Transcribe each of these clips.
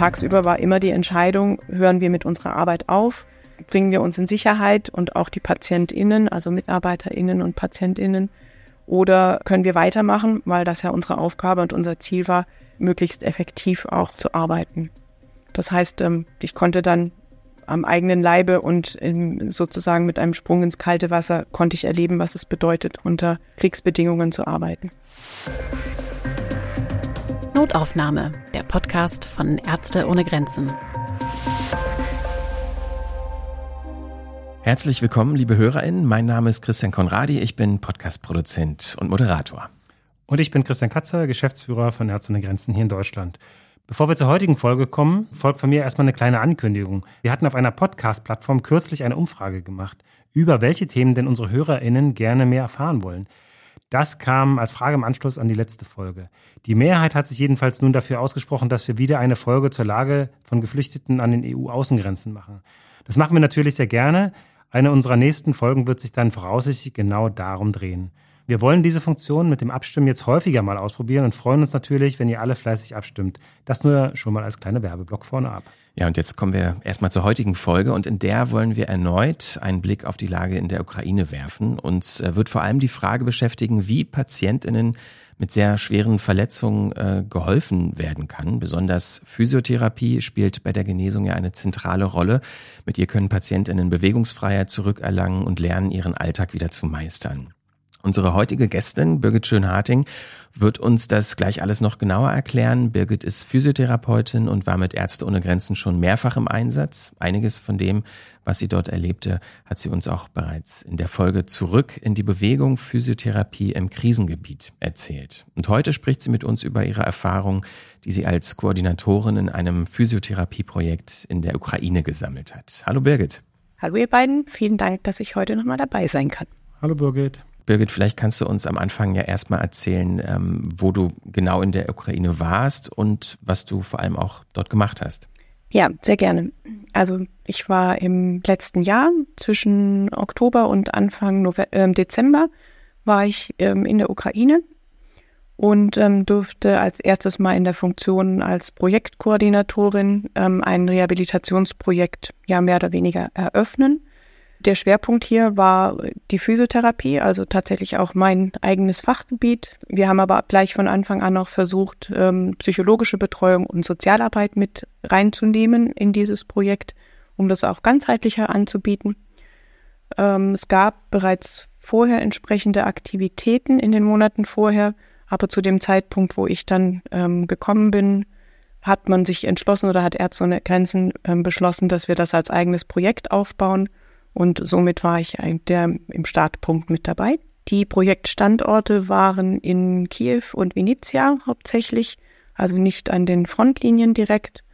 tagsüber war immer die Entscheidung, hören wir mit unserer Arbeit auf, bringen wir uns in Sicherheit und auch die PatientInnen, also MitarbeiterInnen und PatientInnen, oder können wir weitermachen, weil das ja unsere Aufgabe und unser Ziel war, möglichst effektiv auch zu arbeiten. Das heißt, ähm, ich konnte dann am eigenen Leibe und sozusagen mit einem Sprung ins kalte Wasser konnte ich erleben, was es bedeutet, unter Kriegsbedingungen zu arbeiten. Notaufnahme, der Podcast von Ärzte ohne Grenzen. Herzlich willkommen, liebe HörerInnen. Mein Name ist Christian Konradi. Ich bin Podcast-Produzent und Moderator. Und ich bin Christian Katzer, Geschäftsführer von Ärzte ohne Grenzen hier in Deutschland. Bevor wir zur heutigen Folge kommen, folgt von mir erstmal eine kleine Ankündigung. Wir hatten auf einer Podcast-Plattform kürzlich eine Umfrage gemacht, über welche Themen denn unsere HörerInnen gerne mehr erfahren wollen. Das kam als Frage im Anschluss an die letzte Folge. Die Mehrheit hat sich jedenfalls nun dafür ausgesprochen, dass wir wieder eine Folge zur Lage von Geflüchteten an den EU-Außengrenzen machen. Das machen wir natürlich sehr gerne. Eine unserer nächsten Folgen wird sich dann voraussichtlich genau darum drehen. Wir wollen diese Funktion mit dem Abstimmen jetzt häufiger mal ausprobieren und freuen uns natürlich, wenn ihr alle fleißig abstimmt. Das nur schon mal als kleiner Werbeblock vorne ab. Ja, und jetzt kommen wir erstmal zur heutigen Folge und in der wollen wir erneut einen Blick auf die Lage in der Ukraine werfen. Uns äh, wird vor allem die Frage beschäftigen, wie Patientinnen mit sehr schweren Verletzungen äh, geholfen werden kann. Besonders Physiotherapie spielt bei der Genesung ja eine zentrale Rolle. Mit ihr können Patientinnen Bewegungsfreiheit zurückerlangen und lernen, ihren Alltag wieder zu meistern. Unsere heutige Gästin, Birgit Schönharting, wird uns das gleich alles noch genauer erklären. Birgit ist Physiotherapeutin und war mit Ärzte ohne Grenzen schon mehrfach im Einsatz. Einiges von dem, was sie dort erlebte, hat sie uns auch bereits in der Folge Zurück in die Bewegung Physiotherapie im Krisengebiet erzählt. Und heute spricht sie mit uns über ihre Erfahrung, die sie als Koordinatorin in einem Physiotherapieprojekt in der Ukraine gesammelt hat. Hallo Birgit. Hallo ihr beiden, vielen Dank, dass ich heute nochmal dabei sein kann. Hallo Birgit. Birgit, vielleicht kannst du uns am Anfang ja erstmal erzählen, ähm, wo du genau in der Ukraine warst und was du vor allem auch dort gemacht hast. Ja, sehr gerne. Also ich war im letzten Jahr zwischen Oktober und Anfang November, äh, Dezember war ich ähm, in der Ukraine und ähm, durfte als erstes mal in der Funktion als Projektkoordinatorin ähm, ein Rehabilitationsprojekt ja mehr oder weniger eröffnen. Der Schwerpunkt hier war die Physiotherapie, also tatsächlich auch mein eigenes Fachgebiet. Wir haben aber gleich von Anfang an auch versucht, ähm, psychologische Betreuung und Sozialarbeit mit reinzunehmen in dieses Projekt, um das auch ganzheitlicher anzubieten. Ähm, es gab bereits vorher entsprechende Aktivitäten in den Monaten vorher, aber zu dem Zeitpunkt, wo ich dann ähm, gekommen bin, hat man sich entschlossen oder hat Ärzte ohne Grenzen beschlossen, dass wir das als eigenes Projekt aufbauen und somit war ich der im Startpunkt mit dabei. Die Projektstandorte waren in Kiew und Venezia hauptsächlich, also nicht an den Frontlinien direkt.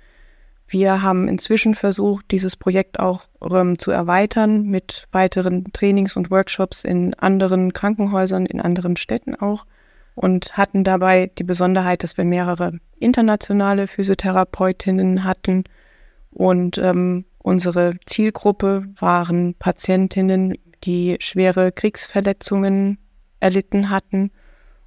Wir haben inzwischen versucht, dieses Projekt auch ähm, zu erweitern mit weiteren Trainings und Workshops in anderen Krankenhäusern, in anderen Städten auch und hatten dabei die Besonderheit, dass wir mehrere internationale Physiotherapeutinnen hatten und ähm, Unsere Zielgruppe waren Patientinnen, die schwere Kriegsverletzungen erlitten hatten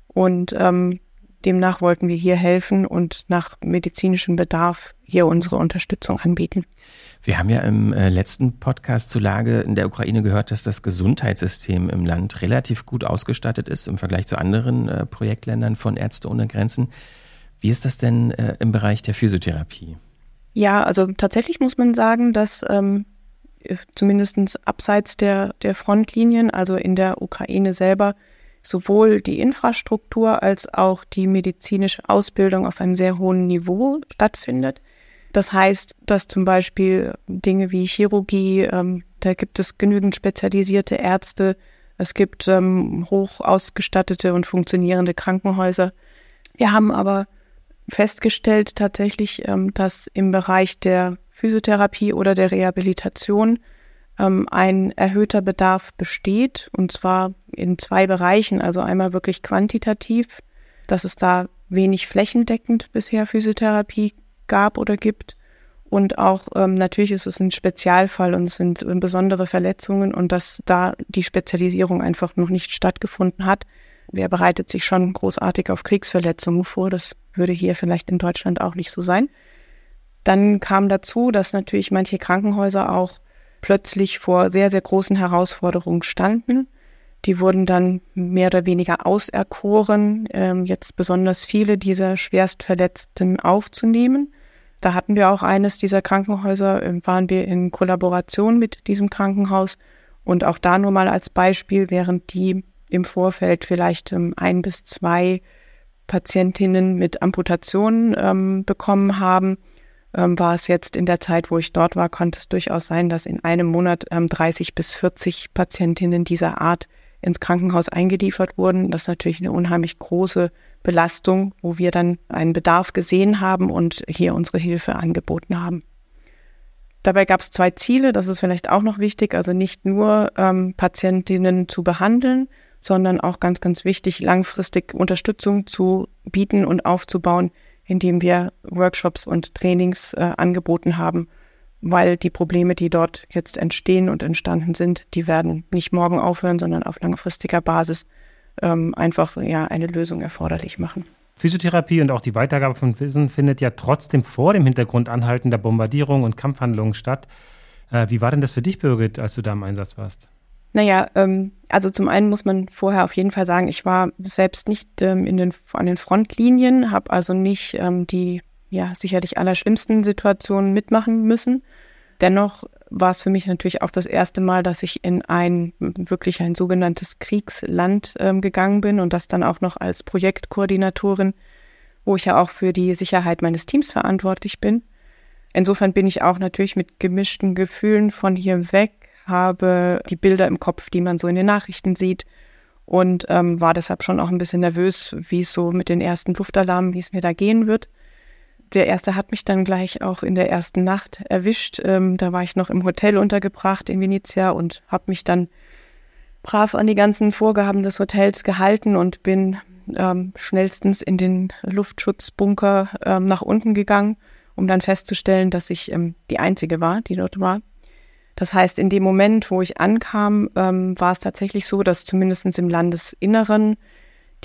und ähm, demnach wollten wir hier helfen und nach medizinischem Bedarf hier unsere Unterstützung anbieten. Wir haben ja im äh, letzten Podcast zur Lage in der Ukraine gehört, dass das Gesundheitssystem im Land relativ gut ausgestattet ist im Vergleich zu anderen äh, Projektländern von Ärzte ohne Grenzen. Wie ist das denn äh, im Bereich der Physiotherapie? Ja, also tatsächlich muss man sagen, dass ähm, zumindest abseits der, der Frontlinien, also in der Ukraine selber, sowohl die Infrastruktur als auch die medizinische Ausbildung auf einem sehr hohen Niveau stattfindet. Das heißt, dass zum Beispiel Dinge wie Chirurgie, ähm, da gibt es genügend spezialisierte Ärzte, es gibt ähm, hoch ausgestattete und funktionierende Krankenhäuser. Wir haben aber festgestellt tatsächlich, ähm, dass im Bereich der Physiotherapie oder der Rehabilitation ähm, ein erhöhter Bedarf besteht, und zwar in zwei Bereichen. Also einmal wirklich quantitativ, dass es da wenig flächendeckend bisher Physiotherapie gab oder gibt. Und auch ähm, natürlich ist es ein Spezialfall und es sind besondere Verletzungen und dass da die Spezialisierung einfach noch nicht stattgefunden hat. Wer bereitet sich schon großartig auf Kriegsverletzungen vor? Das würde hier vielleicht in Deutschland auch nicht so sein. Dann kam dazu, dass natürlich manche Krankenhäuser auch plötzlich vor sehr, sehr großen Herausforderungen standen. Die wurden dann mehr oder weniger auserkoren, ähm, jetzt besonders viele dieser Schwerstverletzten aufzunehmen. Da hatten wir auch eines dieser Krankenhäuser, äh, waren wir in Kollaboration mit diesem Krankenhaus. Und auch da nur mal als Beispiel, während die im Vorfeld vielleicht ähm, ein bis zwei Patientinnen mit Amputationen ähm, bekommen haben, ähm, war es jetzt in der Zeit, wo ich dort war, konnte es durchaus sein, dass in einem Monat ähm, 30 bis 40 Patientinnen dieser Art ins Krankenhaus eingeliefert wurden. Das ist natürlich eine unheimlich große Belastung, wo wir dann einen Bedarf gesehen haben und hier unsere Hilfe angeboten haben. Dabei gab es zwei Ziele, das ist vielleicht auch noch wichtig, also nicht nur ähm, Patientinnen zu behandeln, sondern auch ganz, ganz wichtig, langfristig Unterstützung zu bieten und aufzubauen, indem wir Workshops und Trainings äh, angeboten haben, weil die Probleme, die dort jetzt entstehen und entstanden sind, die werden nicht morgen aufhören, sondern auf langfristiger Basis ähm, einfach ja eine Lösung erforderlich machen. Physiotherapie und auch die Weitergabe von Wissen findet ja trotzdem vor dem Hintergrund anhaltender Bombardierung und Kampfhandlungen statt. Äh, wie war denn das für dich, Birgit, als du da im Einsatz warst? Naja, ähm, also zum einen muss man vorher auf jeden Fall sagen, ich war selbst nicht ähm, in den, an den Frontlinien, habe also nicht ähm, die ja sicherlich allerschlimmsten Situationen mitmachen müssen. Dennoch war es für mich natürlich auch das erste Mal, dass ich in ein wirklich ein sogenanntes Kriegsland ähm, gegangen bin und das dann auch noch als Projektkoordinatorin, wo ich ja auch für die Sicherheit meines Teams verantwortlich bin. Insofern bin ich auch natürlich mit gemischten Gefühlen von hier weg habe die Bilder im Kopf, die man so in den Nachrichten sieht und ähm, war deshalb schon auch ein bisschen nervös, wie es so mit den ersten Luftalarmen, wie es mir da gehen wird. Der erste hat mich dann gleich auch in der ersten Nacht erwischt. Ähm, da war ich noch im Hotel untergebracht in Venezia und habe mich dann brav an die ganzen Vorgaben des Hotels gehalten und bin ähm, schnellstens in den Luftschutzbunker ähm, nach unten gegangen, um dann festzustellen, dass ich ähm, die Einzige war, die dort war. Das heißt, in dem Moment, wo ich ankam, ähm, war es tatsächlich so, dass zumindest im Landesinneren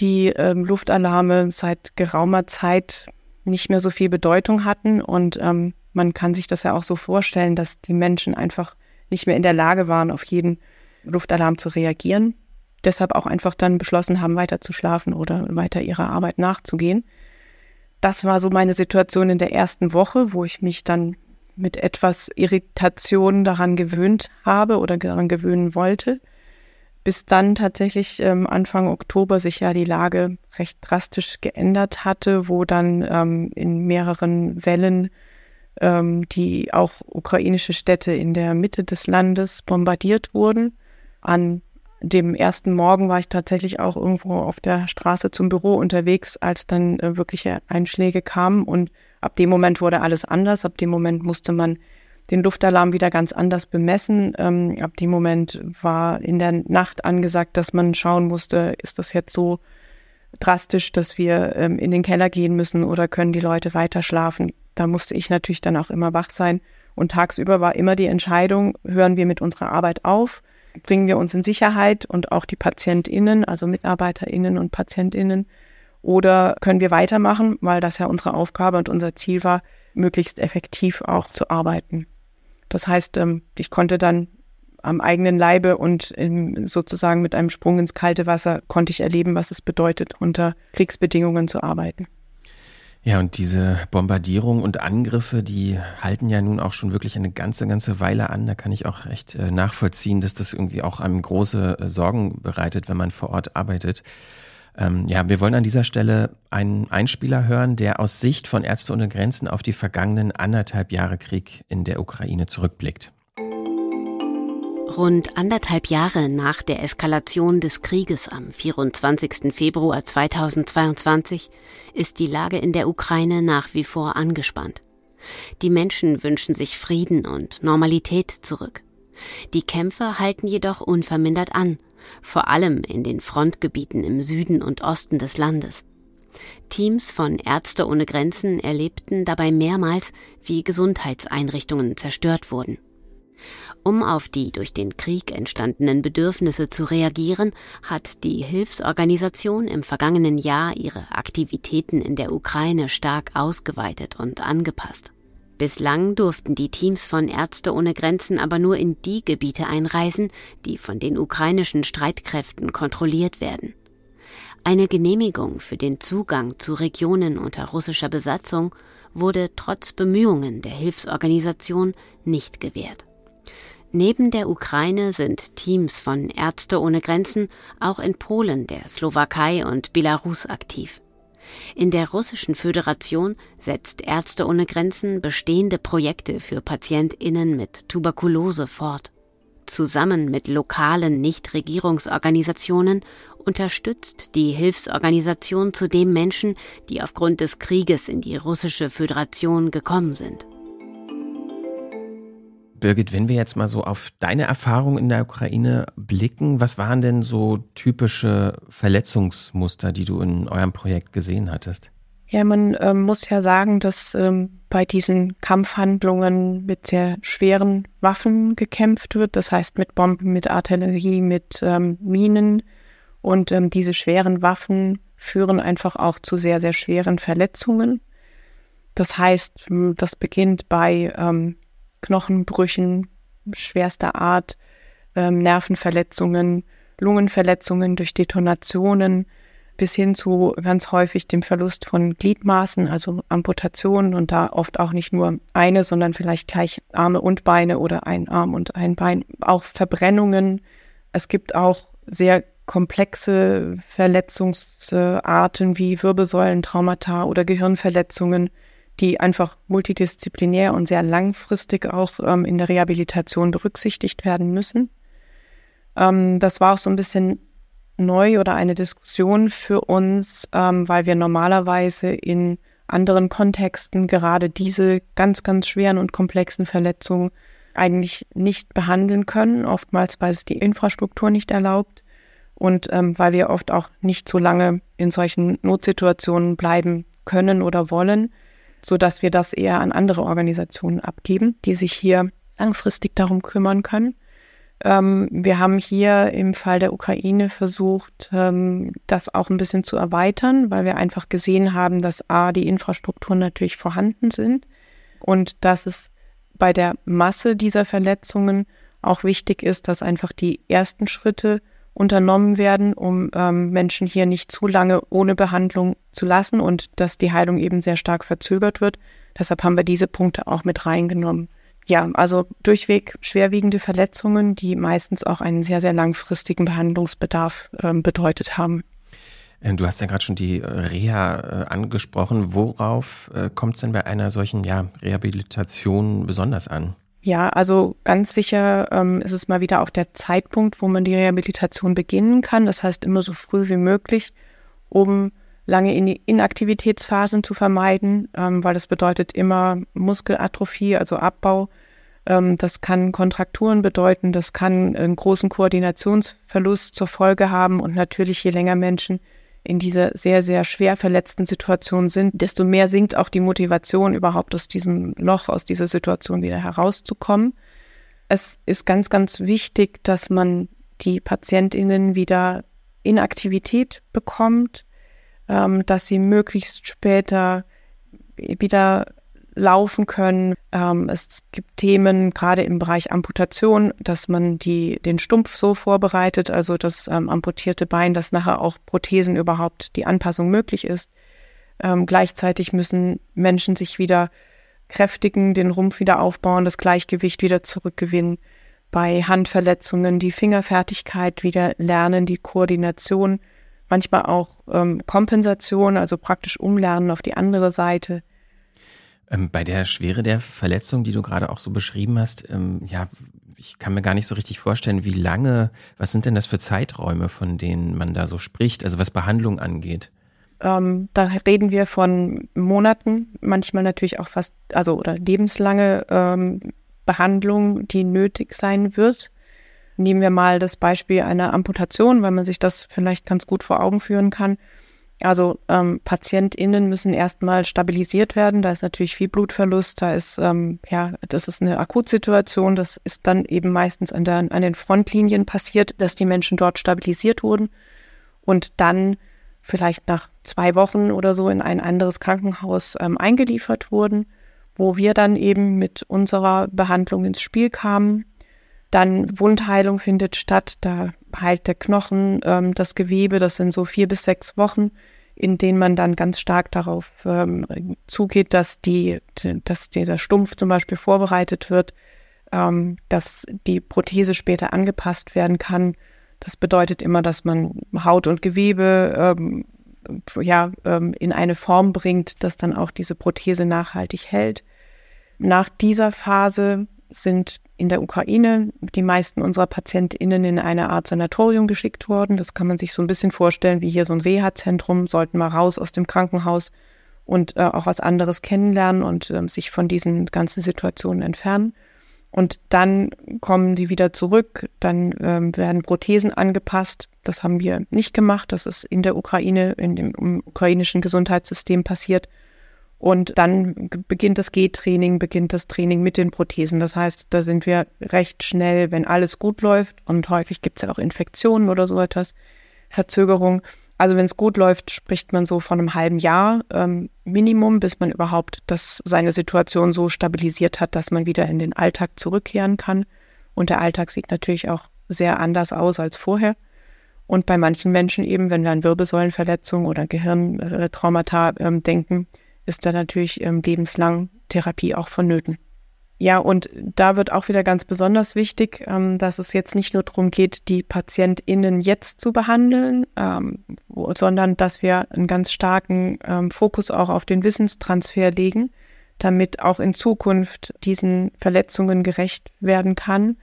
die ähm, Luftalarme seit geraumer Zeit nicht mehr so viel Bedeutung hatten. Und ähm, man kann sich das ja auch so vorstellen, dass die Menschen einfach nicht mehr in der Lage waren, auf jeden Luftalarm zu reagieren. Deshalb auch einfach dann beschlossen haben, weiter zu schlafen oder weiter ihrer Arbeit nachzugehen. Das war so meine Situation in der ersten Woche, wo ich mich dann mit etwas Irritation daran gewöhnt habe oder daran gewöhnen wollte, bis dann tatsächlich ähm, Anfang Oktober sich ja die Lage recht drastisch geändert hatte, wo dann ähm, in mehreren Wellen ähm, die auch ukrainische Städte in der Mitte des Landes bombardiert wurden. An dem ersten Morgen war ich tatsächlich auch irgendwo auf der Straße zum Büro unterwegs, als dann äh, wirkliche Einschläge kamen und Ab dem Moment wurde alles anders. Ab dem Moment musste man den Luftalarm wieder ganz anders bemessen. Ähm, ab dem Moment war in der Nacht angesagt, dass man schauen musste, ist das jetzt so drastisch, dass wir ähm, in den Keller gehen müssen oder können die Leute weiter schlafen. Da musste ich natürlich dann auch immer wach sein. Und tagsüber war immer die Entscheidung, hören wir mit unserer Arbeit auf, bringen wir uns in Sicherheit und auch die PatientInnen, also MitarbeiterInnen und PatientInnen, oder können wir weitermachen, weil das ja unsere Aufgabe und unser Ziel war, möglichst effektiv auch zu arbeiten. Das heißt, ähm, ich konnte dann am eigenen Leibe und sozusagen mit einem Sprung ins kalte Wasser konnte ich erleben, was es bedeutet, unter Kriegsbedingungen zu arbeiten. Ja, und diese Bombardierung und Angriffe, die halten ja nun auch schon wirklich eine ganze, ganze Weile an. Da kann ich auch recht äh, nachvollziehen, dass das irgendwie auch einem große äh, Sorgen bereitet, wenn man vor Ort arbeitet. Ähm, ja, wir wollen an dieser Stelle einen Einspieler hören, der aus Sicht von Ärzte ohne Grenzen auf die vergangenen anderthalb Jahre Krieg in der Ukraine zurückblickt. Rund anderthalb Jahre nach der Eskalation des Krieges am 24. Februar 2022 ist die Lage in der Ukraine nach wie vor angespannt. Die Menschen wünschen sich Frieden und Normalität zurück. Die Kämpfe halten jedoch unvermindert an vor allem in den Frontgebieten im Süden und Osten des Landes. Teams von Ärzte ohne Grenzen erlebten dabei mehrmals, wie Gesundheitseinrichtungen zerstört wurden. Um auf die durch den Krieg entstandenen Bedürfnisse zu reagieren, hat die Hilfsorganisation im vergangenen Jahr ihre Aktivitäten in der Ukraine stark ausgeweitet und angepasst. Bislang durften die Teams von Ärzte ohne Grenzen aber nur in die Gebiete einreisen, die von den ukrainischen Streitkräften kontrolliert werden. Eine Genehmigung für den Zugang zu Regionen unter russischer Besatzung wurde trotz Bemühungen der Hilfsorganisation nicht gewährt. Neben der Ukraine sind Teams von Ärzte ohne Grenzen auch in Polen, der Slowakei und Belarus aktiv. In der Russischen Föderation setzt Ärzte ohne Grenzen bestehende Projekte für Patientinnen mit Tuberkulose fort. Zusammen mit lokalen Nichtregierungsorganisationen unterstützt die Hilfsorganisation zudem Menschen, die aufgrund des Krieges in die Russische Föderation gekommen sind. Birgit, wenn wir jetzt mal so auf deine Erfahrung in der Ukraine blicken, was waren denn so typische Verletzungsmuster, die du in eurem Projekt gesehen hattest? Ja, man ähm, muss ja sagen, dass ähm, bei diesen Kampfhandlungen mit sehr schweren Waffen gekämpft wird. Das heißt mit Bomben, mit Artillerie, mit ähm, Minen. Und ähm, diese schweren Waffen führen einfach auch zu sehr, sehr schweren Verletzungen. Das heißt, das beginnt bei ähm, Knochenbrüchen schwerster Art, ähm, Nervenverletzungen, Lungenverletzungen durch Detonationen bis hin zu ganz häufig dem Verlust von Gliedmaßen, also Amputationen und da oft auch nicht nur eine, sondern vielleicht gleich Arme und Beine oder ein Arm und ein Bein, auch Verbrennungen. Es gibt auch sehr komplexe Verletzungsarten wie Wirbelsäulentraumata oder Gehirnverletzungen, die einfach multidisziplinär und sehr langfristig auch ähm, in der Rehabilitation berücksichtigt werden müssen. Ähm, das war auch so ein bisschen neu oder eine Diskussion für uns, ähm, weil wir normalerweise in anderen Kontexten gerade diese ganz, ganz schweren und komplexen Verletzungen eigentlich nicht behandeln können, oftmals weil es die Infrastruktur nicht erlaubt und ähm, weil wir oft auch nicht so lange in solchen Notsituationen bleiben können oder wollen so dass wir das eher an andere Organisationen abgeben, die sich hier langfristig darum kümmern können. Ähm, wir haben hier im Fall der Ukraine versucht, ähm, das auch ein bisschen zu erweitern, weil wir einfach gesehen haben, dass A, die Infrastrukturen natürlich vorhanden sind und dass es bei der Masse dieser Verletzungen auch wichtig ist, dass einfach die ersten Schritte unternommen werden, um ähm, Menschen hier nicht zu lange ohne Behandlung zu lassen und dass die Heilung eben sehr stark verzögert wird. Deshalb haben wir diese Punkte auch mit reingenommen. Ja, also durchweg schwerwiegende Verletzungen, die meistens auch einen sehr, sehr langfristigen Behandlungsbedarf ähm, bedeutet haben. Ähm, du hast ja gerade schon die äh, Reha äh, angesprochen. Worauf äh, kommt es denn bei einer solchen ja, Rehabilitation besonders an? Ja, also ganz sicher ähm, ist es mal wieder auch der Zeitpunkt, wo man die Rehabilitation beginnen kann. Das heißt immer so früh wie möglich, um lange in die Inaktivitätsphasen zu vermeiden, ähm, weil das bedeutet immer Muskelatrophie, also Abbau. Ähm, das kann Kontrakturen bedeuten, das kann einen großen Koordinationsverlust zur Folge haben und natürlich je länger Menschen in dieser sehr, sehr schwer verletzten Situation sind, desto mehr sinkt auch die Motivation, überhaupt aus diesem Loch, aus dieser Situation wieder herauszukommen. Es ist ganz, ganz wichtig, dass man die PatientInnen wieder in Aktivität bekommt, ähm, dass sie möglichst später wieder laufen können. Ähm, es gibt Themen, gerade im Bereich Amputation, dass man die, den Stumpf so vorbereitet, also das ähm, amputierte Bein, dass nachher auch Prothesen überhaupt die Anpassung möglich ist. Ähm, gleichzeitig müssen Menschen sich wieder kräftigen, den Rumpf wieder aufbauen, das Gleichgewicht wieder zurückgewinnen. Bei Handverletzungen die Fingerfertigkeit wieder lernen, die Koordination, manchmal auch ähm, Kompensation, also praktisch umlernen auf die andere Seite ähm, bei der Schwere der Verletzung, die du gerade auch so beschrieben hast, ähm, ja, ich kann mir gar nicht so richtig vorstellen, wie lange, was sind denn das für Zeiträume, von denen man da so spricht, also was Behandlung angeht? Ähm, da reden wir von Monaten, manchmal natürlich auch fast, also oder lebenslange ähm, Behandlung, die nötig sein wird. Nehmen wir mal das Beispiel einer Amputation, weil man sich das vielleicht ganz gut vor Augen führen kann. Also ähm, PatientInnen müssen erstmal stabilisiert werden. Da ist natürlich viel Blutverlust. Da ist, ähm, ja, das ist eine Akutsituation. Das ist dann eben meistens an, der, an den Frontlinien passiert, dass die Menschen dort stabilisiert wurden und dann vielleicht nach zwei Wochen oder so in ein anderes Krankenhaus ähm, eingeliefert wurden. wo wir dann eben mit unserer Behandlung ins Spiel kamen. Dann Wundheilung findet statt, da heilt der Knochen, ähm, das Gewebe, das sind so vier bis sechs Wochen, in denen man dann ganz stark darauf ähm, zugeht, dass, die, dass dieser Stumpf zum Beispiel vorbereitet wird, ähm, dass die Prothese später angepasst werden kann. Das bedeutet immer, dass man Haut und Gewebe ähm, ja, ähm, in eine Form bringt, dass dann auch diese Prothese nachhaltig hält. Nach dieser Phase sind in der Ukraine die meisten unserer PatientInnen in eine Art Sanatorium geschickt worden. Das kann man sich so ein bisschen vorstellen wie hier so ein Reha-Zentrum, sollten mal raus aus dem Krankenhaus und äh, auch was anderes kennenlernen und äh, sich von diesen ganzen Situationen entfernen. Und dann kommen die wieder zurück, dann ähm, werden Prothesen angepasst. Das haben wir nicht gemacht. Das ist in der Ukraine, in dem ukrainischen Gesundheitssystem passiert. Und dann beginnt das G-Training, beginnt das Training mit den Prothesen. Das heißt, da sind wir recht schnell, wenn alles gut läuft. Und häufig gibt es ja auch Infektionen oder so etwas, Verzögerung. Also wenn es gut läuft, spricht man so von einem halben Jahr ähm, Minimum, bis man überhaupt das, seine Situation so stabilisiert hat, dass man wieder in den Alltag zurückkehren kann. Und der Alltag sieht natürlich auch sehr anders aus als vorher. Und bei manchen Menschen eben, wenn wir an Wirbelsäulenverletzungen oder Gehirntraumata ähm, denken, ist da natürlich ähm, lebenslang Therapie auch vonnöten. Ja, und da wird auch wieder ganz besonders wichtig, ähm, dass es jetzt nicht nur darum geht, die PatientInnen jetzt zu behandeln, ähm, sondern dass wir einen ganz starken ähm, Fokus auch auf den Wissenstransfer legen, damit auch in Zukunft diesen Verletzungen gerecht werden kann.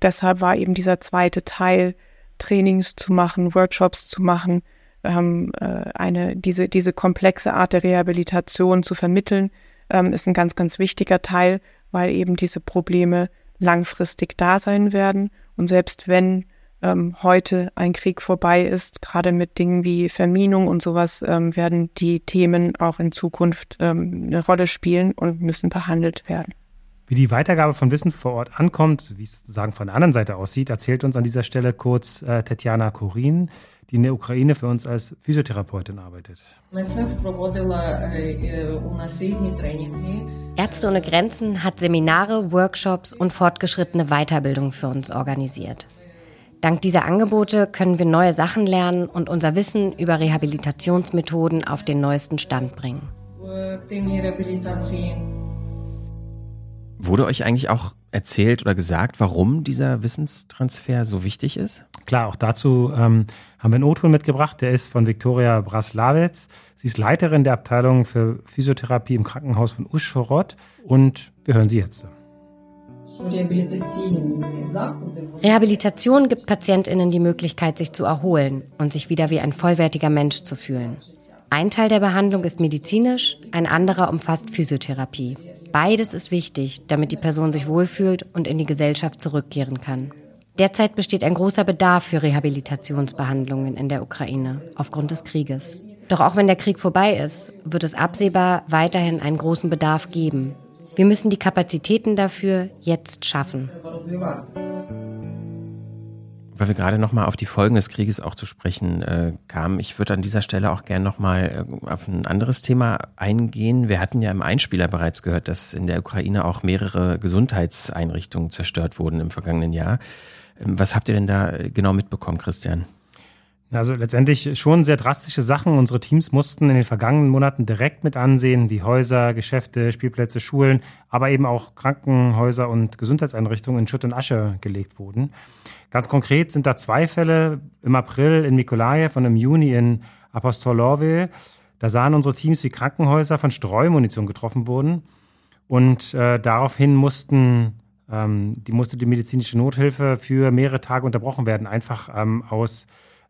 Deshalb war eben dieser zweite Teil, Trainings zu machen, Workshops zu machen, ähm, äh, eine, diese, diese komplexe Art der Rehabilitation zu vermitteln, ähm, ist ein ganz, ganz wichtiger Teil weil eben diese Probleme langfristig da sein werden. Und selbst wenn ähm, heute ein Krieg vorbei ist, gerade mit Dingen wie Verminung und sowas, ähm, werden die Themen auch in Zukunft ähm, eine Rolle spielen und müssen behandelt werden. Wie die Weitergabe von Wissen vor Ort ankommt, wie es sozusagen von der anderen Seite aussieht, erzählt uns an dieser Stelle kurz äh, Tetjana Korin, die in der Ukraine für uns als Physiotherapeutin arbeitet. Ärzte ohne Grenzen hat Seminare, Workshops und fortgeschrittene Weiterbildung für uns organisiert. Dank dieser Angebote können wir neue Sachen lernen und unser Wissen über Rehabilitationsmethoden auf den neuesten Stand bringen. Wurde euch eigentlich auch erzählt oder gesagt, warum dieser Wissenstransfer so wichtig ist? Klar, auch dazu ähm, haben wir einen O-Ton mitgebracht. Der ist von Viktoria Braslawitz. Sie ist Leiterin der Abteilung für Physiotherapie im Krankenhaus von Uschhorod und wir hören sie jetzt. Rehabilitation gibt PatientInnen die Möglichkeit, sich zu erholen und sich wieder wie ein vollwertiger Mensch zu fühlen. Ein Teil der Behandlung ist medizinisch, ein anderer umfasst Physiotherapie. Beides ist wichtig, damit die Person sich wohlfühlt und in die Gesellschaft zurückkehren kann. Derzeit besteht ein großer Bedarf für Rehabilitationsbehandlungen in der Ukraine aufgrund des Krieges. Doch auch wenn der Krieg vorbei ist, wird es absehbar weiterhin einen großen Bedarf geben. Wir müssen die Kapazitäten dafür jetzt schaffen weil wir gerade nochmal auf die Folgen des Krieges auch zu sprechen äh, kamen. Ich würde an dieser Stelle auch gerne nochmal äh, auf ein anderes Thema eingehen. Wir hatten ja im Einspieler bereits gehört, dass in der Ukraine auch mehrere Gesundheitseinrichtungen zerstört wurden im vergangenen Jahr. Ähm, was habt ihr denn da genau mitbekommen, Christian? Also letztendlich schon sehr drastische Sachen. Unsere Teams mussten in den vergangenen Monaten direkt mit ansehen, wie Häuser, Geschäfte, Spielplätze, Schulen, aber eben auch Krankenhäuser und Gesundheitseinrichtungen in Schutt und Asche gelegt wurden. Ganz konkret sind da zwei Fälle im April in Mikolajew und im Juni in Apostolove. Da sahen unsere Teams, wie Krankenhäuser von Streumunition getroffen wurden. Und äh, daraufhin mussten, ähm, die musste die medizinische Nothilfe für mehrere Tage unterbrochen werden, einfach ähm, aus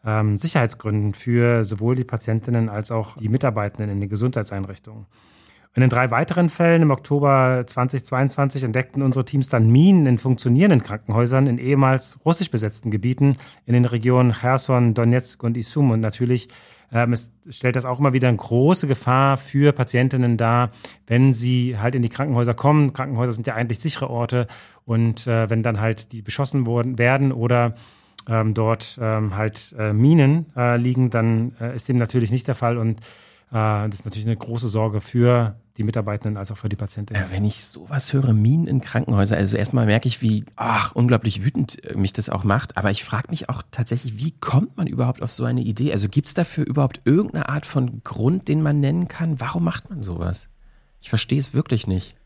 ähm, Sicherheitsgründen für sowohl die Patientinnen als auch die Mitarbeitenden in den Gesundheitseinrichtungen. In den drei weiteren Fällen im Oktober 2022 entdeckten unsere Teams dann Minen in funktionierenden Krankenhäusern in ehemals russisch besetzten Gebieten in den Regionen Cherson, Donetsk und Isum. Und natürlich ähm, stellt das auch immer wieder eine große Gefahr für Patientinnen dar, wenn sie halt in die Krankenhäuser kommen. Krankenhäuser sind ja eigentlich sichere Orte und äh, wenn dann halt die beschossen worden, werden oder ähm, dort ähm, halt äh, Minen äh, liegen, dann äh, ist dem natürlich nicht der Fall und das ist natürlich eine große Sorge für die Mitarbeitenden als auch für die Patienten. Ja, wenn ich sowas höre, Minen in Krankenhäusern, also erstmal merke ich, wie ach, unglaublich wütend äh, mich das auch macht. Aber ich frage mich auch tatsächlich, wie kommt man überhaupt auf so eine Idee? Also gibt es dafür überhaupt irgendeine Art von Grund, den man nennen kann? Warum macht man sowas? Ich verstehe es wirklich nicht.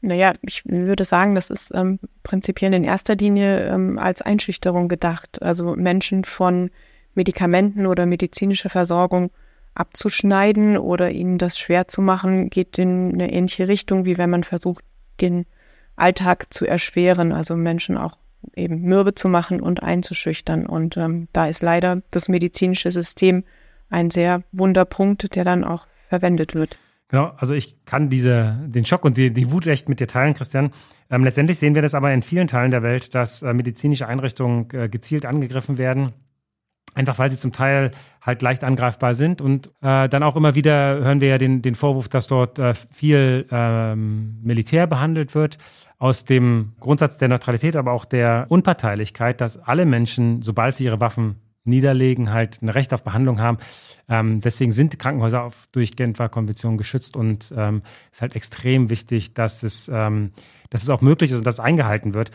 Naja, ich würde sagen, das ist ähm, prinzipiell in erster Linie ähm, als Einschüchterung gedacht. Also Menschen von Medikamenten oder medizinischer Versorgung abzuschneiden oder ihnen das schwer zu machen, geht in eine ähnliche Richtung, wie wenn man versucht, den Alltag zu erschweren, also Menschen auch eben mürbe zu machen und einzuschüchtern. Und ähm, da ist leider das medizinische System ein sehr wunder Punkt, der dann auch verwendet wird. Genau, also ich kann diese, den Schock und die, die Wut echt mit dir teilen, Christian. Ähm, letztendlich sehen wir das aber in vielen Teilen der Welt, dass äh, medizinische Einrichtungen äh, gezielt angegriffen werden Einfach weil sie zum Teil halt leicht angreifbar sind. Und äh, dann auch immer wieder hören wir ja den, den Vorwurf, dass dort äh, viel ähm, Militär behandelt wird. Aus dem Grundsatz der Neutralität, aber auch der Unparteilichkeit, dass alle Menschen, sobald sie ihre Waffen niederlegen, halt ein Recht auf Behandlung haben. Ähm, deswegen sind Krankenhäuser auf, durch Genfer Konvention geschützt und ähm, ist halt extrem wichtig, dass es, ähm, dass es auch möglich ist und dass es eingehalten wird.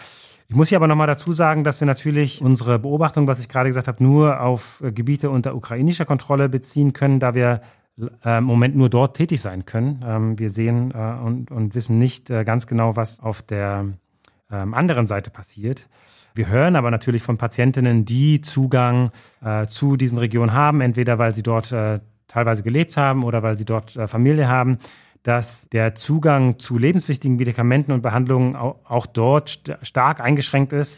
Ich muss hier aber nochmal dazu sagen, dass wir natürlich unsere Beobachtung, was ich gerade gesagt habe, nur auf äh, Gebiete unter ukrainischer Kontrolle beziehen können, da wir äh, im Moment nur dort tätig sein können. Ähm, wir sehen äh, und, wissen nicht ganz genau, was auf der ähm, anderen Seite passiert. Wir hören aber natürlich von Patientinnen, die Zugang zu diesen Regionen haben, entweder weil sie dort teilweise gelebt haben oder weil sie dort Familie haben, dass der Zugang zu lebenswichtigen Medikamenten und Behandlungen auch, dort st stark eingeschränkt ist.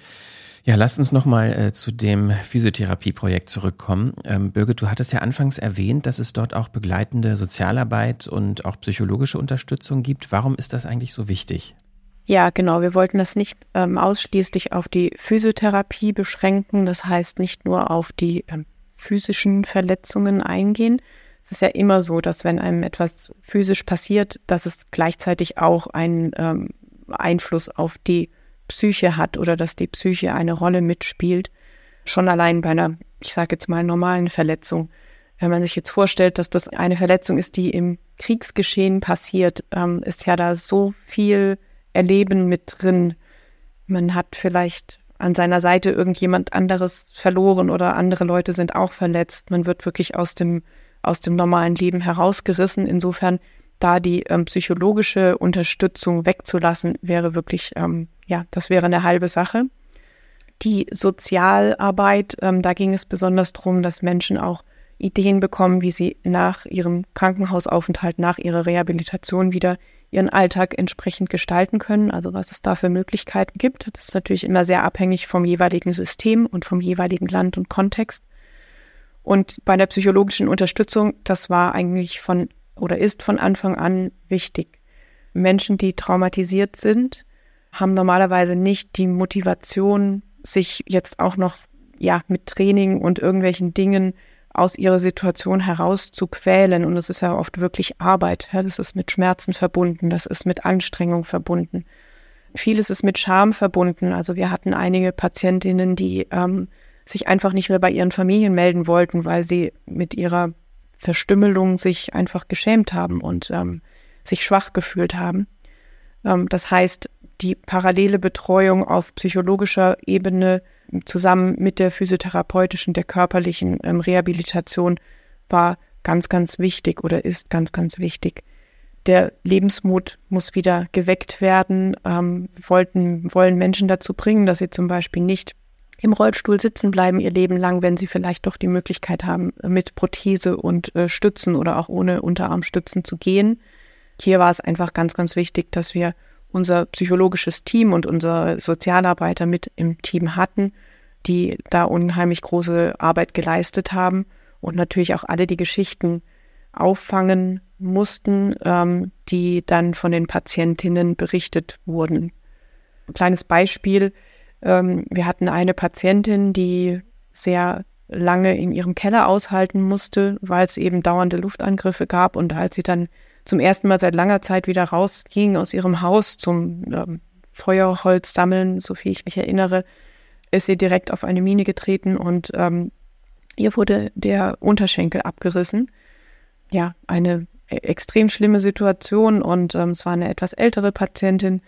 Ja, lass uns nochmal äh, zu dem Physiotherapieprojekt zurückkommen. Ähm, Birgit, du hattest ja anfangs erwähnt, dass es dort auch begleitende Sozialarbeit und auch psychologische Unterstützung gibt. Warum ist das eigentlich so wichtig? Ja, genau. Wir wollten das nicht ähm, ausschließlich auf die Physiotherapie beschränken. Das heißt nicht nur auf die ähm, physischen Verletzungen eingehen, es ist ja immer so, dass wenn einem etwas physisch passiert, dass es gleichzeitig auch einen ähm, Einfluss auf die Psyche hat oder dass die Psyche eine Rolle mitspielt. Schon allein bei einer, ich sage jetzt mal, normalen Verletzung. Wenn man sich jetzt vorstellt, dass das eine Verletzung ist, die im Kriegsgeschehen passiert, ähm, ist ja da so viel Erleben mit drin. Man hat vielleicht an seiner Seite irgendjemand anderes verloren oder andere Leute sind auch verletzt. Man wird wirklich aus dem aus dem normalen Leben herausgerissen. Insofern da die ähm, psychologische Unterstützung wegzulassen, wäre wirklich, ähm, ja, das wäre eine halbe Sache. Die Sozialarbeit, ähm, da ging es besonders darum, dass Menschen auch Ideen bekommen, wie sie nach ihrem Krankenhausaufenthalt, nach ihrer Rehabilitation wieder ihren Alltag entsprechend gestalten können, also was es da für Möglichkeiten gibt. Das ist natürlich immer sehr abhängig vom jeweiligen System und vom jeweiligen Land und Kontext. Und bei der psychologischen Unterstützung, das war eigentlich von oder ist von Anfang an wichtig. Menschen, die traumatisiert sind, haben normalerweise nicht die Motivation, sich jetzt auch noch ja mit Training und irgendwelchen Dingen aus ihrer Situation heraus zu quälen. Und es ist ja oft wirklich Arbeit. Ja, das ist mit Schmerzen verbunden, das ist mit Anstrengung verbunden. Vieles ist mit Scham verbunden. Also wir hatten einige Patientinnen, die ähm, sich einfach nicht mehr bei ihren Familien melden wollten, weil sie mit ihrer Verstümmelung sich einfach geschämt haben und ähm, sich schwach gefühlt haben. Ähm, das heißt, die parallele Betreuung auf psychologischer Ebene zusammen mit der physiotherapeutischen, der körperlichen ähm, Rehabilitation war ganz, ganz wichtig oder ist ganz, ganz wichtig. Der Lebensmut muss wieder geweckt werden. Ähm, wollten, wollen Menschen dazu bringen, dass sie zum Beispiel nicht im Rollstuhl sitzen bleiben ihr Leben lang, wenn sie vielleicht doch die Möglichkeit haben, mit Prothese und äh, Stützen oder auch ohne Unterarmstützen zu gehen. Hier war es einfach ganz, ganz wichtig, dass wir unser psychologisches Team und unser Sozialarbeiter mit im Team hatten, die da unheimlich große Arbeit geleistet haben und natürlich auch alle die Geschichten auffangen mussten, ähm, die dann von den Patientinnen berichtet wurden. Ein kleines Beispiel, ähm, wir hatten eine Patientin, die sehr lange in ihrem Keller aushalten musste, weil es eben dauernde Luftangriffe gab. Und als sie dann zum ersten Mal seit langer Zeit wieder rausging aus ihrem Haus zum ähm, Feuerholz sammeln, so viel ich mich erinnere, ist sie direkt auf eine Mine getreten und ähm, ihr wurde der Unterschenkel abgerissen. ja eine e-, extrem schlimme Situation und ähm, es war eine etwas ältere Patientin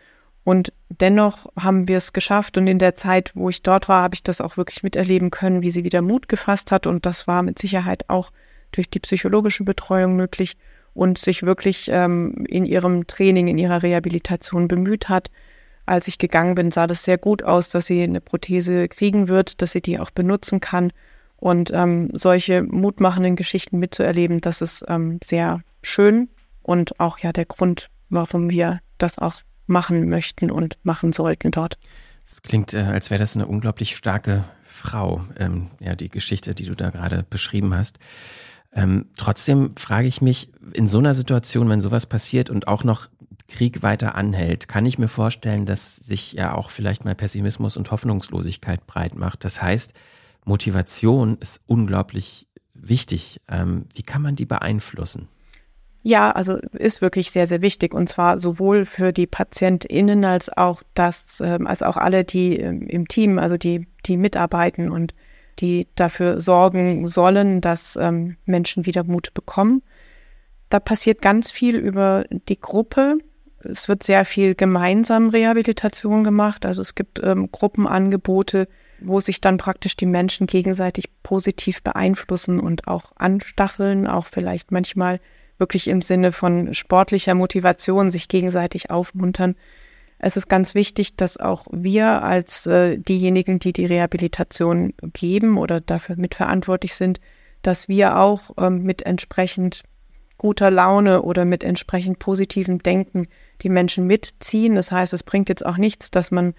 und dennoch haben wir es geschafft und in der Zeit, wo ich dort war, habe ich das auch wirklich miterleben können, wie sie wieder Mut gefasst hat und das war mit Sicherheit auch durch die psychologische Betreuung möglich und sich wirklich ähm, in ihrem Training, in ihrer Rehabilitation bemüht hat. Als ich gegangen bin, sah das sehr gut aus, dass sie eine Prothese kriegen wird, dass sie die auch benutzen kann. Und ähm, solche mutmachenden Geschichten mitzuerleben, das ist ähm, sehr schön und auch ja der Grund, warum wir das auch machen möchten und machen sollten dort. Es klingt, äh, als wäre das eine unglaublich starke Frau, ähm, ja, die Geschichte, die du da gerade beschrieben hast. Ähm, trotzdem frage ich mich, in so einer Situation, wenn sowas passiert und auch noch Krieg weiter anhält, kann ich mir vorstellen, dass sich ja auch vielleicht mal Pessimismus und Hoffnungslosigkeit breit macht. Das heißt, Motivation ist unglaublich wichtig. Ähm, wie kann man die beeinflussen? Ja, also ist wirklich sehr, sehr wichtig und zwar sowohl für die PatientInnen als auch das, ähm, als auch alle, die ähm, im Team, also die, die mitarbeiten und die dafür sorgen sollen, dass ähm, Menschen wieder Mut bekommen. Da passiert ganz viel über die Gruppe. Es wird sehr viel gemeinsam Rehabilitation gemacht. Also es gibt ähm, Gruppenangebote, wo sich dann praktisch die Menschen gegenseitig positiv beeinflussen und auch anstacheln, auch vielleicht manchmal wirklich im Sinne von sportlicher Motivation sich gegenseitig aufmuntern. Es ist ganz wichtig, dass auch wir als äh, diejenigen, die die Rehabilitation geben oder dafür mitverantwortlich sind, dass wir auch ähm, mit entsprechend guter Laune oder mit entsprechend positivem Denken die Menschen mitziehen. Das heißt, es bringt jetzt auch nichts, dass man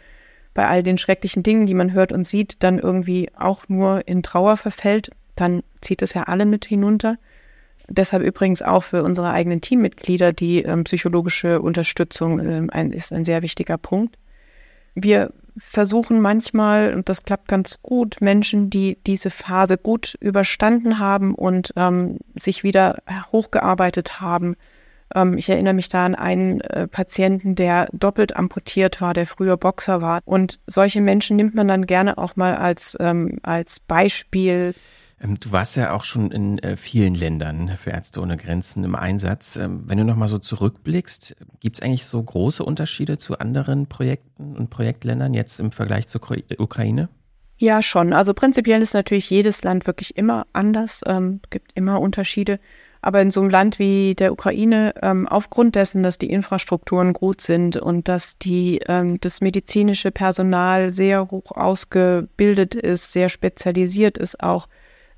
bei all den schrecklichen Dingen, die man hört und sieht, dann irgendwie auch nur in Trauer verfällt. Dann zieht es ja alle mit hinunter. Deshalb übrigens auch für unsere eigenen Teammitglieder die ähm, psychologische Unterstützung ähm, ein, ist ein sehr wichtiger Punkt. Wir versuchen manchmal, und das klappt ganz gut, Menschen, die diese Phase gut überstanden haben und ähm, sich wieder hochgearbeitet haben. Ähm, ich erinnere mich da an einen äh, Patienten, der doppelt amputiert war, der früher Boxer war. Und solche Menschen nimmt man dann gerne auch mal als, ähm, als Beispiel du warst ja auch schon in äh, vielen Ländern für Ärzte ohne Grenzen im Einsatz. Ähm, wenn du nochmal so zurückblickst, gibt es eigentlich so große Unterschiede zu anderen Projekten und Projektländern jetzt im Vergleich zur Ukraine? Ja, schon. Also prinzipiell ist natürlich jedes Land wirklich immer anders, ähm, gibt immer Unterschiede. Aber in so einem Land wie der Ukraine, ähm, aufgrund dessen, dass die Infrastrukturen gut sind und dass die, ähm, das medizinische Personal sehr hoch ausgebildet ist, sehr spezialisiert ist auch,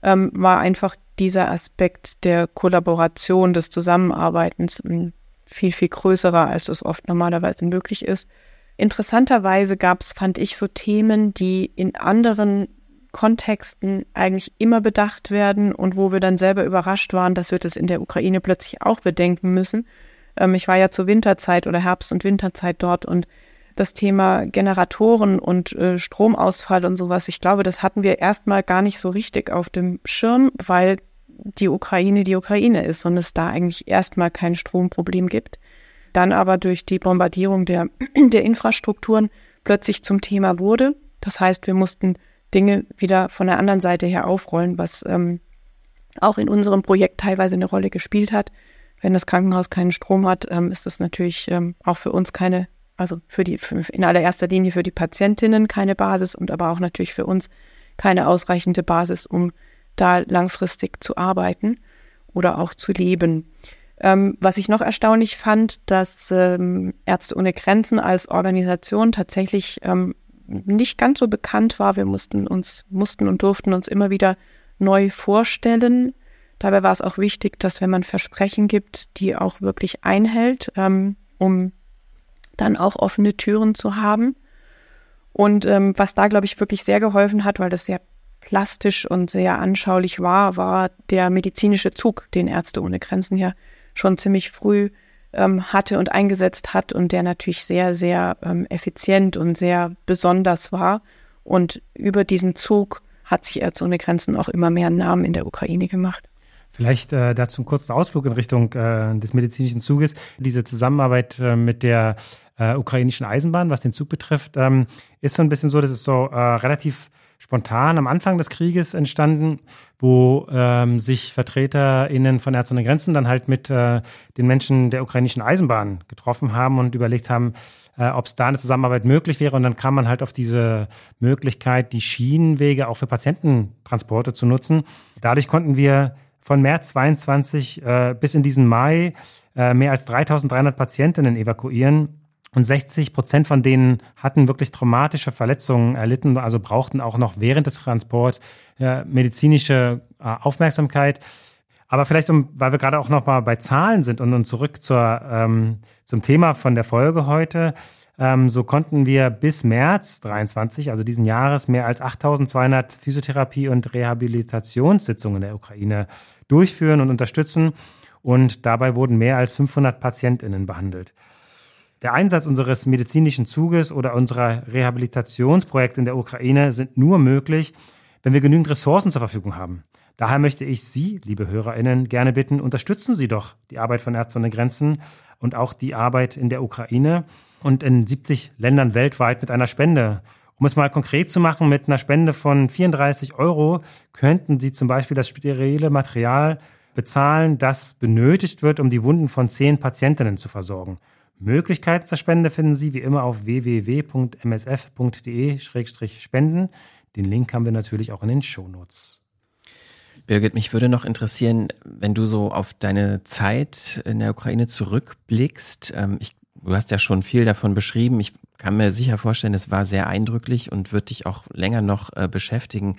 ähm, war einfach dieser Aspekt der Kollaboration, des Zusammenarbeitens ein viel, viel größerer, als es oft normalerweise möglich ist. Interessanterweise gab es, fand ich, so Themen, die in anderen Kontexten eigentlich immer bedacht werden und wo wir dann selber überrascht waren, dass wir das in der Ukraine plötzlich auch bedenken müssen. Ähm, ich war ja zur Winterzeit oder Herbst- und Winterzeit dort und das Thema Generatoren und äh, Stromausfall und sowas, ich glaube, das hatten wir erstmal gar nicht so richtig auf dem Schirm, weil die Ukraine die Ukraine ist und es da eigentlich erstmal kein Stromproblem gibt. Dann aber durch die Bombardierung der, der Infrastrukturen plötzlich zum Thema wurde. Das heißt, wir mussten Dinge wieder von der anderen Seite her aufrollen, was ähm, auch in unserem Projekt teilweise eine Rolle gespielt hat. Wenn das Krankenhaus keinen Strom hat, ähm, ist das natürlich ähm, auch für uns keine also für die, für, in allererster Linie für die Patientinnen keine Basis und aber auch natürlich für uns keine ausreichende Basis, um da langfristig zu arbeiten oder auch zu leben. Ähm, was ich noch erstaunlich fand, dass ähm, Ärzte ohne Grenzen als Organisation tatsächlich ähm, nicht ganz so bekannt war. Wir mussten uns, mussten und durften uns immer wieder neu vorstellen. Dabei war es auch wichtig, dass wenn man Versprechen gibt, die auch wirklich einhält, ähm, um dann auch offene Türen zu haben. Und ähm, was da, glaube ich, wirklich sehr geholfen hat, weil das sehr plastisch und sehr anschaulich war, war der medizinische Zug, den Ärzte ohne Grenzen ja schon ziemlich früh ähm, hatte und eingesetzt hat und der natürlich sehr, sehr ähm, effizient und sehr besonders war. Und über diesen Zug hat sich Ärzte ohne Grenzen auch immer mehr Namen in der Ukraine gemacht. Vielleicht äh, dazu einen kurzen Ausflug in Richtung äh, des medizinischen Zuges. Diese Zusammenarbeit äh, mit der äh, ukrainischen Eisenbahn, was den Zug betrifft, ähm, ist so ein bisschen so, dass es so äh, relativ spontan am Anfang des Krieges entstanden, wo ähm, sich VertreterInnen von Ärzte ohne Grenzen dann halt mit äh, den Menschen der ukrainischen Eisenbahn getroffen haben und überlegt haben, äh, ob es da eine Zusammenarbeit möglich wäre. Und dann kam man halt auf diese Möglichkeit, die Schienenwege auch für Patiententransporte zu nutzen. Dadurch konnten wir von März 22 äh, bis in diesen Mai äh, mehr als 3300 Patientinnen evakuieren. Und 60 Prozent von denen hatten wirklich traumatische Verletzungen erlitten, also brauchten auch noch während des Transports äh, medizinische äh, Aufmerksamkeit. Aber vielleicht, um, weil wir gerade auch noch mal bei Zahlen sind und, und zurück zur, ähm, zum Thema von der Folge heute. Ähm, so konnten wir bis März 23, also diesen Jahres, mehr als 8200 Physiotherapie- und Rehabilitationssitzungen in der Ukraine durchführen und unterstützen. Und dabei wurden mehr als 500 PatientInnen behandelt. Der Einsatz unseres medizinischen Zuges oder unserer Rehabilitationsprojekte in der Ukraine sind nur möglich, wenn wir genügend Ressourcen zur Verfügung haben. Daher möchte ich Sie, liebe HörerInnen, gerne bitten, unterstützen Sie doch die Arbeit von Ärzte ohne Grenzen und auch die Arbeit in der Ukraine und in 70 Ländern weltweit mit einer Spende. Um es mal konkret zu machen, mit einer Spende von 34 Euro könnten Sie zum Beispiel das sterile Material bezahlen, das benötigt wird, um die Wunden von zehn Patientinnen zu versorgen. Möglichkeiten zur Spende finden Sie wie immer auf www.msf.de-spenden. Den Link haben wir natürlich auch in den Shownotes. Birgit, mich würde noch interessieren, wenn du so auf deine Zeit in der Ukraine zurückblickst. Ähm, ich Du hast ja schon viel davon beschrieben. Ich kann mir sicher vorstellen, es war sehr eindrücklich und wird dich auch länger noch äh, beschäftigen.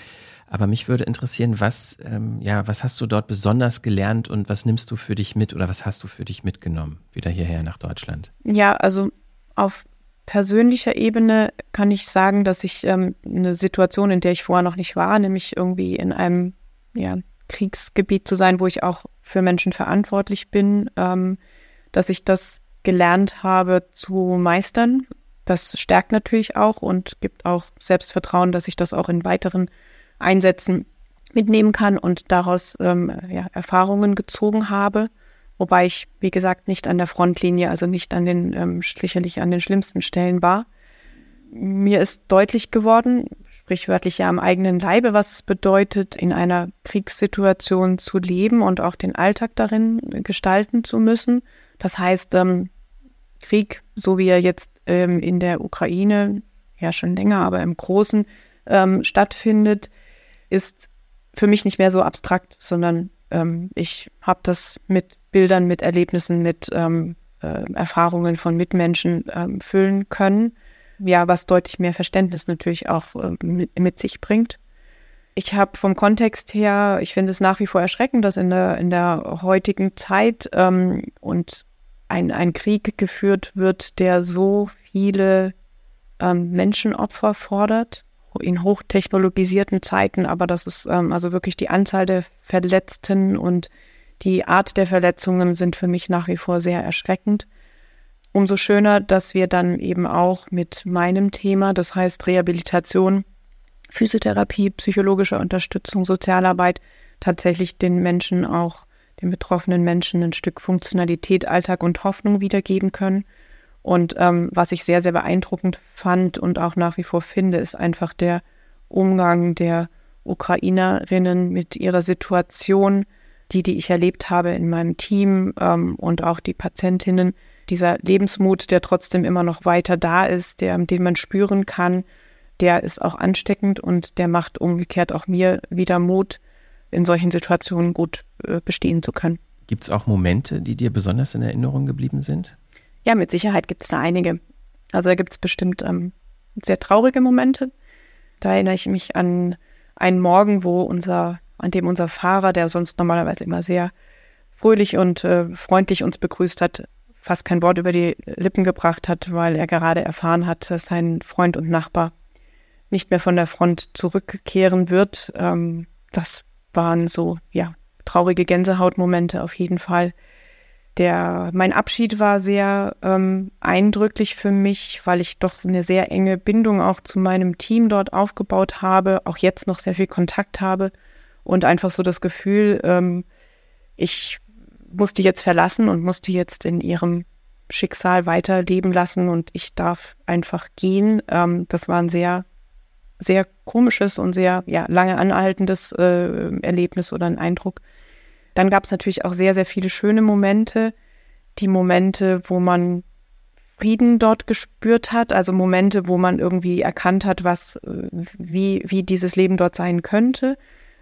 Aber mich würde interessieren, was, ähm, ja, was hast du dort besonders gelernt und was nimmst du für dich mit oder was hast du für dich mitgenommen, wieder hierher nach Deutschland? Ja, also auf persönlicher Ebene kann ich sagen, dass ich ähm, eine Situation, in der ich vorher noch nicht war, nämlich irgendwie in einem ja, Kriegsgebiet zu sein, wo ich auch für Menschen verantwortlich bin, ähm, dass ich das gelernt habe zu meistern. Das stärkt natürlich auch und gibt auch Selbstvertrauen, dass ich das auch in weiteren Einsätzen mitnehmen kann und daraus ähm, ja, Erfahrungen gezogen habe. Wobei ich, wie gesagt, nicht an der Frontlinie, also nicht an den, ähm, sicherlich an den schlimmsten Stellen war. Mir ist deutlich geworden, sprichwörtlich ja am eigenen Leibe, was es bedeutet, in einer Kriegssituation zu leben und auch den Alltag darin gestalten zu müssen. Das heißt, ähm, Krieg, so wie er jetzt ähm, in der Ukraine, ja schon länger, aber im Großen ähm, stattfindet, ist für mich nicht mehr so abstrakt, sondern ähm, ich habe das mit Bildern, mit Erlebnissen, mit ähm, äh, Erfahrungen von Mitmenschen ähm, füllen können. Ja, was deutlich mehr Verständnis natürlich auch äh, mit, mit sich bringt. Ich habe vom Kontext her, ich finde es nach wie vor erschreckend, dass in der, in der heutigen Zeit ähm, und ein, ein Krieg geführt wird, der so viele ähm, Menschenopfer fordert in hochtechnologisierten Zeiten, aber das ist ähm, also wirklich die Anzahl der Verletzten und die Art der Verletzungen sind für mich nach wie vor sehr erschreckend. Umso schöner, dass wir dann eben auch mit meinem Thema, das heißt Rehabilitation, Physiotherapie, psychologische Unterstützung, Sozialarbeit, tatsächlich den Menschen auch den betroffenen Menschen ein Stück Funktionalität, Alltag und Hoffnung wiedergeben können. Und ähm, was ich sehr, sehr beeindruckend fand und auch nach wie vor finde, ist einfach der Umgang der Ukrainerinnen mit ihrer Situation, die, die ich erlebt habe in meinem Team ähm, und auch die Patientinnen. Dieser Lebensmut, der trotzdem immer noch weiter da ist, der, den man spüren kann, der ist auch ansteckend und der macht umgekehrt auch mir wieder Mut, in solchen Situationen gut äh, bestehen zu können. Gibt es auch Momente, die dir besonders in Erinnerung geblieben sind? Ja, mit Sicherheit gibt es da einige. Also da gibt es bestimmt ähm, sehr traurige Momente. Da erinnere ich mich an einen Morgen, wo unser, an dem unser Fahrer, der sonst normalerweise immer sehr fröhlich und äh, freundlich uns begrüßt hat, fast kein Wort über die Lippen gebracht hat, weil er gerade erfahren hat, dass sein Freund und Nachbar nicht mehr von der Front zurückkehren wird. Ähm, das waren so, ja, traurige Gänsehautmomente auf jeden Fall. Der, mein Abschied war sehr ähm, eindrücklich für mich, weil ich doch eine sehr enge Bindung auch zu meinem Team dort aufgebaut habe, auch jetzt noch sehr viel Kontakt habe und einfach so das Gefühl, ähm, ich musste jetzt verlassen und musste jetzt in ihrem Schicksal weiterleben lassen und ich darf einfach gehen. Ähm, das war ein sehr sehr komisches und sehr ja, lange anhaltendes äh, Erlebnis oder ein Eindruck. Dann gab es natürlich auch sehr, sehr viele schöne Momente. Die Momente, wo man Frieden dort gespürt hat, also Momente, wo man irgendwie erkannt hat, was, äh, wie, wie dieses Leben dort sein könnte.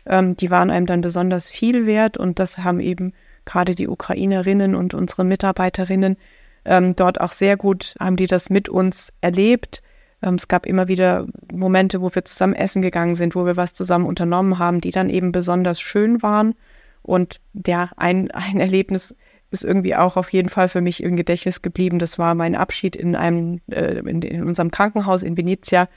Ähm, die waren einem dann besonders viel wert und das haben eben gerade die Ukrainerinnen und unsere Mitarbeiterinnen ähm, dort auch sehr gut, haben die das mit uns erlebt. Ähm, es gab immer wieder Momente, wo wir zusammen essen gegangen sind, wo wir was zusammen unternommen haben, die dann eben besonders schön waren. Und ja, ein, ein Erlebnis ist irgendwie auch auf jeden Fall für mich im Gedächtnis geblieben. Das war mein Abschied in einem, äh, in, in unserem Krankenhaus in Venezia,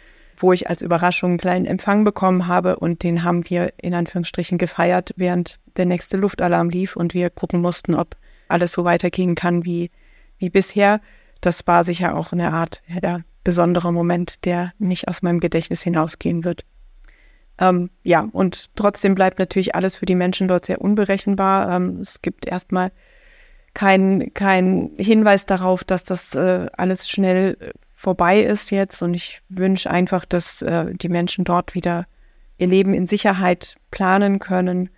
wo ich als Überraschung einen kleinen Empfang bekommen habe und den haben wir in Anführungsstrichen gefeiert, während der nächste Luftalarm lief und wir gucken mussten, ob alles so weitergehen kann wie, wie bisher. Das war sicher auch eine Art ja, besonderer Moment, der nicht aus meinem Gedächtnis hinausgehen wird. Ähm, ja, und trotzdem bleibt natürlich alles für die Menschen dort sehr unberechenbar. Ähm, es gibt erstmal keinen kein Hinweis darauf, dass das äh, alles schnell äh, vorbei ist jetzt. Und ich wünsche einfach, dass äh, die Menschen dort wieder ihr Leben in Sicherheit planen können.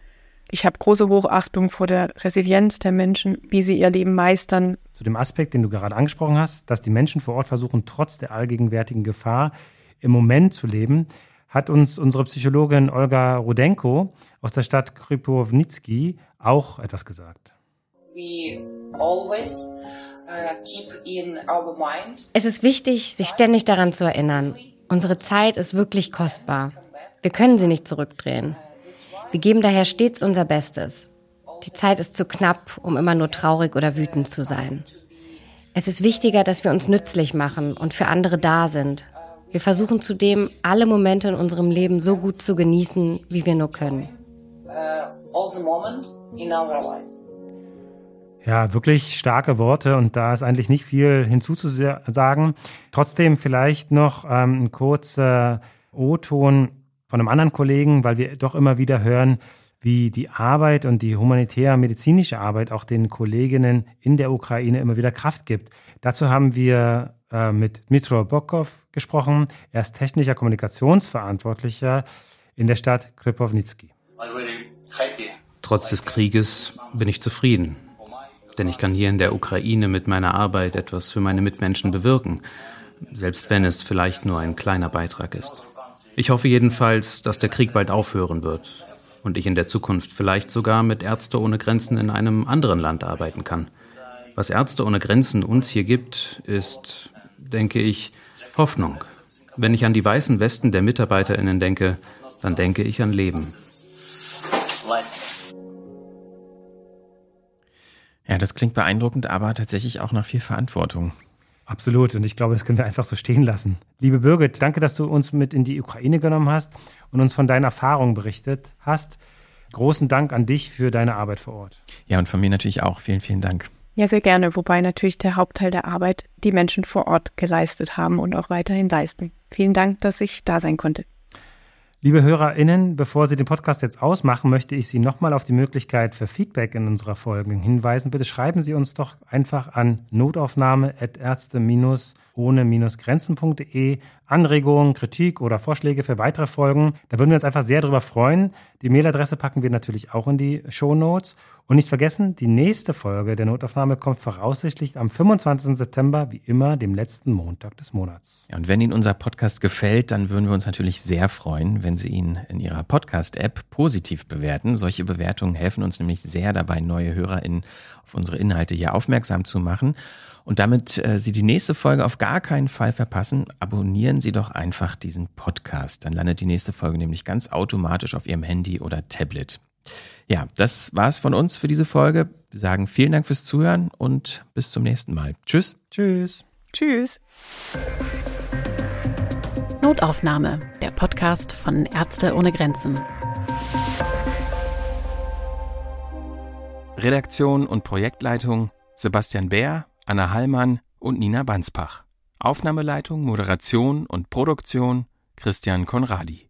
Ich habe große Hochachtung vor der Resilienz der Menschen, wie sie ihr Leben meistern. Zu dem Aspekt, den du gerade angesprochen hast, dass die Menschen vor Ort versuchen, trotz der allgegenwärtigen Gefahr im Moment zu leben, hat uns unsere Psychologin Olga Rudenko aus der Stadt Krypownicki auch etwas gesagt. We always es ist wichtig, sich ständig daran zu erinnern. Unsere Zeit ist wirklich kostbar. Wir können sie nicht zurückdrehen. Wir geben daher stets unser Bestes. Die Zeit ist zu knapp, um immer nur traurig oder wütend zu sein. Es ist wichtiger, dass wir uns nützlich machen und für andere da sind. Wir versuchen zudem, alle Momente in unserem Leben so gut zu genießen, wie wir nur können. Uh, all the moment in our life. Ja, wirklich starke Worte und da ist eigentlich nicht viel hinzuzusagen. Trotzdem vielleicht noch ähm, ein kurzer O-Ton von einem anderen Kollegen, weil wir doch immer wieder hören, wie die Arbeit und die humanitär-medizinische Arbeit auch den Kolleginnen in der Ukraine immer wieder Kraft gibt. Dazu haben wir äh, mit Mitro Bokov gesprochen. Er ist technischer Kommunikationsverantwortlicher in der Stadt Krypownicki. Trotz des Krieges bin ich zufrieden. Denn ich kann hier in der Ukraine mit meiner Arbeit etwas für meine Mitmenschen bewirken, selbst wenn es vielleicht nur ein kleiner Beitrag ist. Ich hoffe jedenfalls, dass der Krieg bald aufhören wird und ich in der Zukunft vielleicht sogar mit Ärzte ohne Grenzen in einem anderen Land arbeiten kann. Was Ärzte ohne Grenzen uns hier gibt, ist, denke ich, Hoffnung. Wenn ich an die weißen Westen der Mitarbeiterinnen denke, dann denke ich an Leben. Ja, das klingt beeindruckend, aber tatsächlich auch nach viel Verantwortung. Absolut. Und ich glaube, das können wir einfach so stehen lassen. Liebe Birgit, danke, dass du uns mit in die Ukraine genommen hast und uns von deinen Erfahrungen berichtet hast. Großen Dank an dich für deine Arbeit vor Ort. Ja, und von mir natürlich auch. Vielen, vielen Dank. Ja, sehr gerne. Wobei natürlich der Hauptteil der Arbeit die Menschen vor Ort geleistet haben und auch weiterhin leisten. Vielen Dank, dass ich da sein konnte. Liebe HörerInnen, bevor Sie den Podcast jetzt ausmachen, möchte ich Sie nochmal auf die Möglichkeit für Feedback in unserer Folgen hinweisen. Bitte schreiben Sie uns doch einfach an notaufnahme.ärzte-ohne-grenzen.de Anregungen, Kritik oder Vorschläge für weitere Folgen. Da würden wir uns einfach sehr darüber freuen. Die Mailadresse packen wir natürlich auch in die Show Notes. Und nicht vergessen, die nächste Folge der Notaufnahme kommt voraussichtlich am 25. September, wie immer, dem letzten Montag des Monats. Ja, und wenn Ihnen unser Podcast gefällt, dann würden wir uns natürlich sehr freuen, wenn Sie ihn in Ihrer Podcast-App positiv bewerten. Solche Bewertungen helfen uns nämlich sehr dabei, neue HörerInnen auf unsere Inhalte hier aufmerksam zu machen. Und damit äh, Sie die nächste Folge auf gar keinen Fall verpassen, abonnieren Sie doch einfach diesen Podcast. Dann landet die nächste Folge nämlich ganz automatisch auf Ihrem Handy oder Tablet. Ja, das war's von uns für diese Folge. Wir sagen vielen Dank fürs Zuhören und bis zum nächsten Mal. Tschüss. Tschüss. Tschüss. Notaufnahme, der Podcast von Ärzte ohne Grenzen. Redaktion und Projektleitung Sebastian Bär Anna Hallmann und Nina Banspach. Aufnahmeleitung, Moderation und Produktion Christian Konradi.